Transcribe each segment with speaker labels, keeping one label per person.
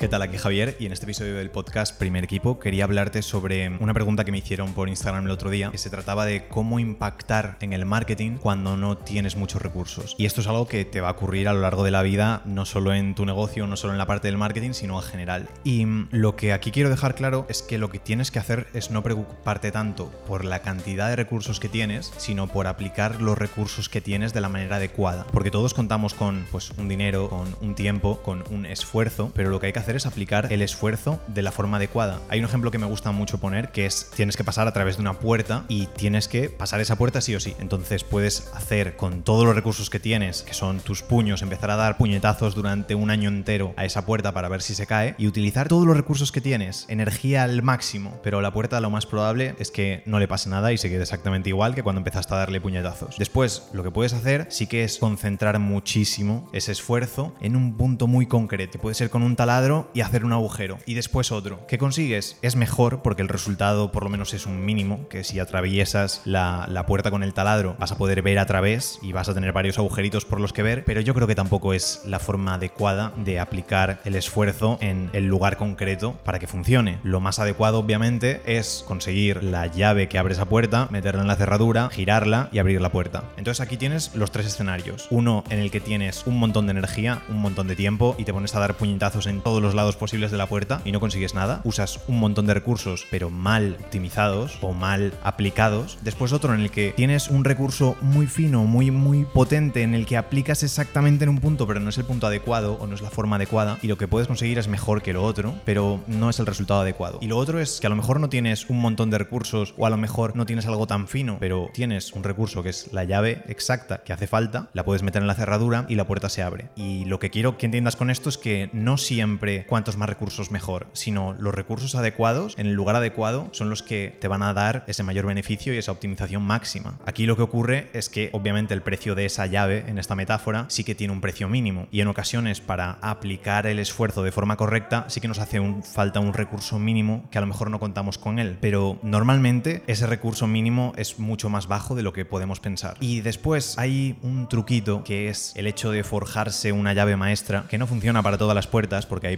Speaker 1: ¿Qué tal? Aquí Javier y en este episodio del podcast Primer Equipo quería hablarte sobre una pregunta que me hicieron por Instagram el otro día, que se trataba de cómo impactar en el marketing cuando no tienes muchos recursos. Y esto es algo que te va a ocurrir a lo largo de la vida, no solo en tu negocio, no solo en la parte del marketing, sino en general. Y lo que aquí quiero dejar claro es que lo que tienes que hacer es no preocuparte tanto por la cantidad de recursos que tienes, sino por aplicar los recursos que tienes de la manera adecuada. Porque todos contamos con pues, un dinero, con un tiempo, con un esfuerzo, pero lo que hay que hacer es aplicar el esfuerzo de la forma adecuada. Hay un ejemplo que me gusta mucho poner, que es tienes que pasar a través de una puerta y tienes que pasar esa puerta sí o sí. Entonces puedes hacer con todos los recursos que tienes, que son tus puños, empezar a dar puñetazos durante un año entero a esa puerta para ver si se cae y utilizar todos los recursos que tienes, energía al máximo, pero la puerta lo más probable es que no le pase nada y se quede exactamente igual que cuando empezaste a darle puñetazos. Después, lo que puedes hacer sí que es concentrar muchísimo ese esfuerzo en un punto muy concreto. Puede ser con un taladro y hacer un agujero y después otro. ¿Qué consigues? Es mejor porque el resultado por lo menos es un mínimo, que si atraviesas la, la puerta con el taladro vas a poder ver a través y vas a tener varios agujeritos por los que ver, pero yo creo que tampoco es la forma adecuada de aplicar el esfuerzo en el lugar concreto para que funcione. Lo más adecuado obviamente es conseguir la llave que abre esa puerta, meterla en la cerradura, girarla y abrir la puerta. Entonces aquí tienes los tres escenarios. Uno en el que tienes un montón de energía, un montón de tiempo y te pones a dar puñetazos en todos los lados posibles de la puerta y no consigues nada, usas un montón de recursos pero mal optimizados o mal aplicados. Después otro en el que tienes un recurso muy fino, muy muy potente en el que aplicas exactamente en un punto pero no es el punto adecuado o no es la forma adecuada y lo que puedes conseguir es mejor que lo otro, pero no es el resultado adecuado. Y lo otro es que a lo mejor no tienes un montón de recursos o a lo mejor no tienes algo tan fino, pero tienes un recurso que es la llave exacta que hace falta, la puedes meter en la cerradura y la puerta se abre. Y lo que quiero que entiendas con esto es que no siempre cuantos más recursos mejor, sino los recursos adecuados en el lugar adecuado son los que te van a dar ese mayor beneficio y esa optimización máxima. Aquí lo que ocurre es que obviamente el precio de esa llave en esta metáfora sí que tiene un precio mínimo y en ocasiones para aplicar el esfuerzo de forma correcta sí que nos hace falta un recurso mínimo que a lo mejor no contamos con él, pero normalmente ese recurso mínimo es mucho más bajo de lo que podemos pensar. Y después hay un truquito que es el hecho de forjarse una llave maestra que no funciona para todas las puertas porque hay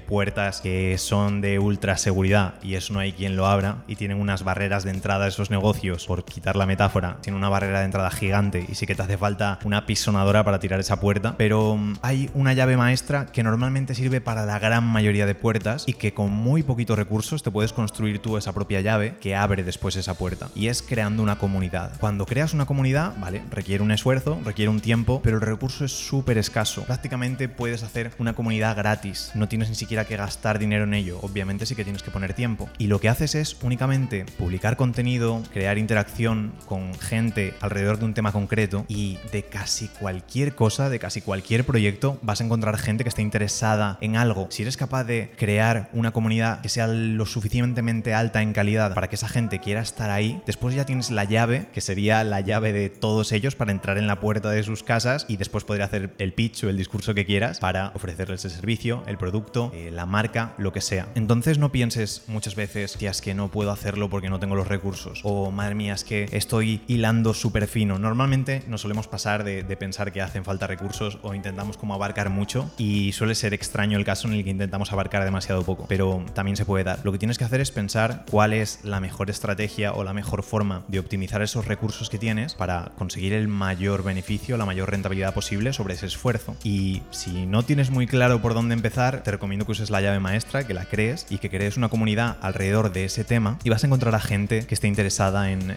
Speaker 1: que son de ultra seguridad y eso no hay quien lo abra y tienen unas barreras de entrada a esos negocios, por quitar la metáfora, tiene una barrera de entrada gigante y sí que te hace falta una pisonadora para tirar esa puerta, pero mm, hay una llave maestra que normalmente sirve para la gran mayoría de puertas y que con muy poquitos recursos te puedes construir tú esa propia llave que abre después esa puerta y es creando una comunidad. Cuando creas una comunidad, vale, requiere un esfuerzo, requiere un tiempo, pero el recurso es súper escaso. Prácticamente puedes hacer una comunidad gratis, no tienes ni siquiera que gastar dinero en ello, obviamente sí que tienes que poner tiempo. Y lo que haces es únicamente publicar contenido, crear interacción con gente alrededor de un tema concreto y de casi cualquier cosa, de casi cualquier proyecto, vas a encontrar gente que esté interesada en algo. Si eres capaz de crear una comunidad que sea lo suficientemente alta en calidad para que esa gente quiera estar ahí, después ya tienes la llave, que sería la llave de todos ellos para entrar en la puerta de sus casas y después poder hacer el pitch o el discurso que quieras para ofrecerles el servicio, el producto, eh, la marca lo que sea. Entonces no pienses muchas veces, tía, es que no puedo hacerlo porque no tengo los recursos. O madre mía, es que estoy hilando súper fino. Normalmente nos solemos pasar de, pensar que hacen falta recursos o intentamos como abarcar mucho y suele ser extraño el caso en el que intentamos abarcar demasiado poco. Pero también se puede dar. Lo que tienes que hacer es pensar cuál es la mejor estrategia o la mejor forma de optimizar esos recursos que tienes para conseguir el mayor beneficio, la mayor rentabilidad posible sobre ese esfuerzo. Y si no tienes muy claro por dónde empezar, te recomiendo que uses la llave maestra, que la crees y que crees una comunidad alrededor de ese tema y vas a encontrar a gente que esté interesada en,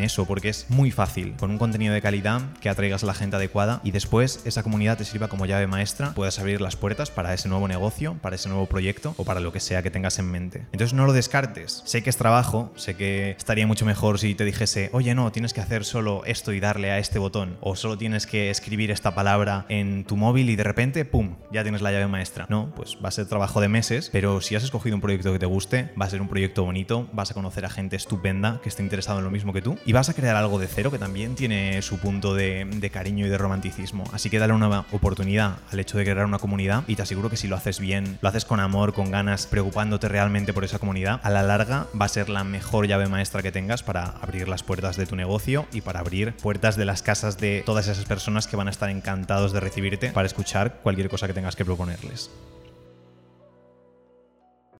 Speaker 1: eso, porque es muy fácil, con un contenido de calidad que atraigas a la gente adecuada y después esa comunidad te sirva como llave maestra, puedas abrir las puertas para ese nuevo negocio, para ese nuevo proyecto o para lo que sea que tengas en mente. Entonces no lo descartes. Sé que es trabajo, sé que estaría mucho mejor si te dijese, oye no, tienes que hacer solo esto y darle a este botón, o solo tienes que escribir esta palabra en tu móvil y de repente, ¡pum!, ya tienes la llave maestra. No, pues va a ser trabajo de meses pero si has escogido un proyecto que te guste, va a ser un proyecto bonito, vas a conocer a gente estupenda que esté interesado en lo mismo que tú y vas a crear algo de cero que también tiene su punto de, de cariño y de romanticismo. Así que dale una oportunidad al hecho de crear una comunidad y te aseguro que si lo haces bien, lo haces con amor, con ganas, preocupándote realmente por esa comunidad, a la larga va a ser la mejor llave maestra que tengas para abrir las puertas de tu negocio y para abrir puertas de las casas de todas esas personas que van a estar encantados de recibirte para escuchar cualquier cosa que tengas que proponerles.